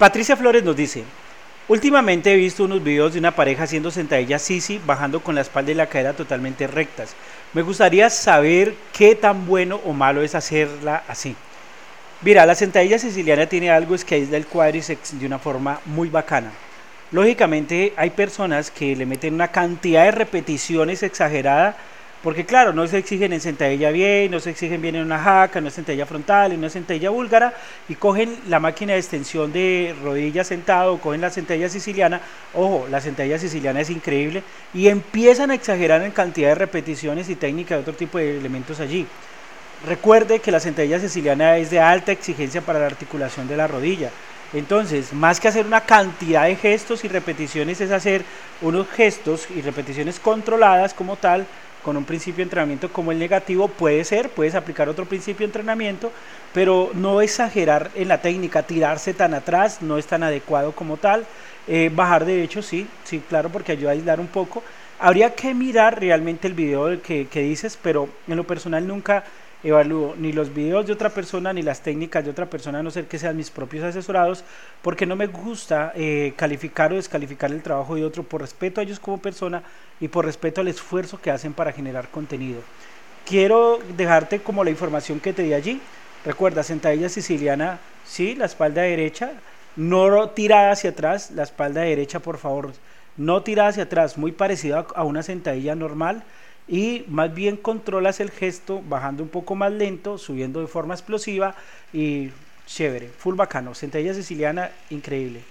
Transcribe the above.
Patricia Flores nos dice, últimamente he visto unos videos de una pareja haciendo sentadillas sisi bajando con la espalda y la cadera totalmente rectas. Me gustaría saber qué tan bueno o malo es hacerla así. Mira, la sentadilla siciliana tiene algo es que aísla el cuádriceps de una forma muy bacana. Lógicamente hay personas que le meten una cantidad de repeticiones exagerada porque claro, no se exigen en sentadilla bien, no se exigen bien en una jaca, en una sentadilla frontal, en una sentadilla búlgara, y cogen la máquina de extensión de rodilla sentado, cogen la sentadilla siciliana, ojo, la sentadilla siciliana es increíble, y empiezan a exagerar en cantidad de repeticiones y técnica de otro tipo de elementos allí. Recuerde que la sentadilla siciliana es de alta exigencia para la articulación de la rodilla. Entonces, más que hacer una cantidad de gestos y repeticiones, es hacer unos gestos y repeticiones controladas como tal, con un principio de entrenamiento como el negativo, puede ser, puedes aplicar otro principio de entrenamiento, pero no exagerar en la técnica, tirarse tan atrás, no es tan adecuado como tal. Eh, bajar de hecho, sí, sí, claro, porque ayuda a aislar un poco. Habría que mirar realmente el video que, que dices, pero en lo personal nunca evalúo ni los videos de otra persona ni las técnicas de otra persona, a no ser que sean mis propios asesorados, porque no me gusta eh, calificar o descalificar el trabajo de otro por respeto a ellos como persona y por respeto al esfuerzo que hacen para generar contenido. Quiero dejarte como la información que te di allí. Recuerda, sentadilla siciliana, sí, la espalda derecha, no tirada hacia atrás, la espalda derecha, por favor, no tirada hacia atrás, muy parecida a una sentadilla normal y más bien controlas el gesto bajando un poco más lento, subiendo de forma explosiva y chévere, full bacano, sentadilla siciliana increíble.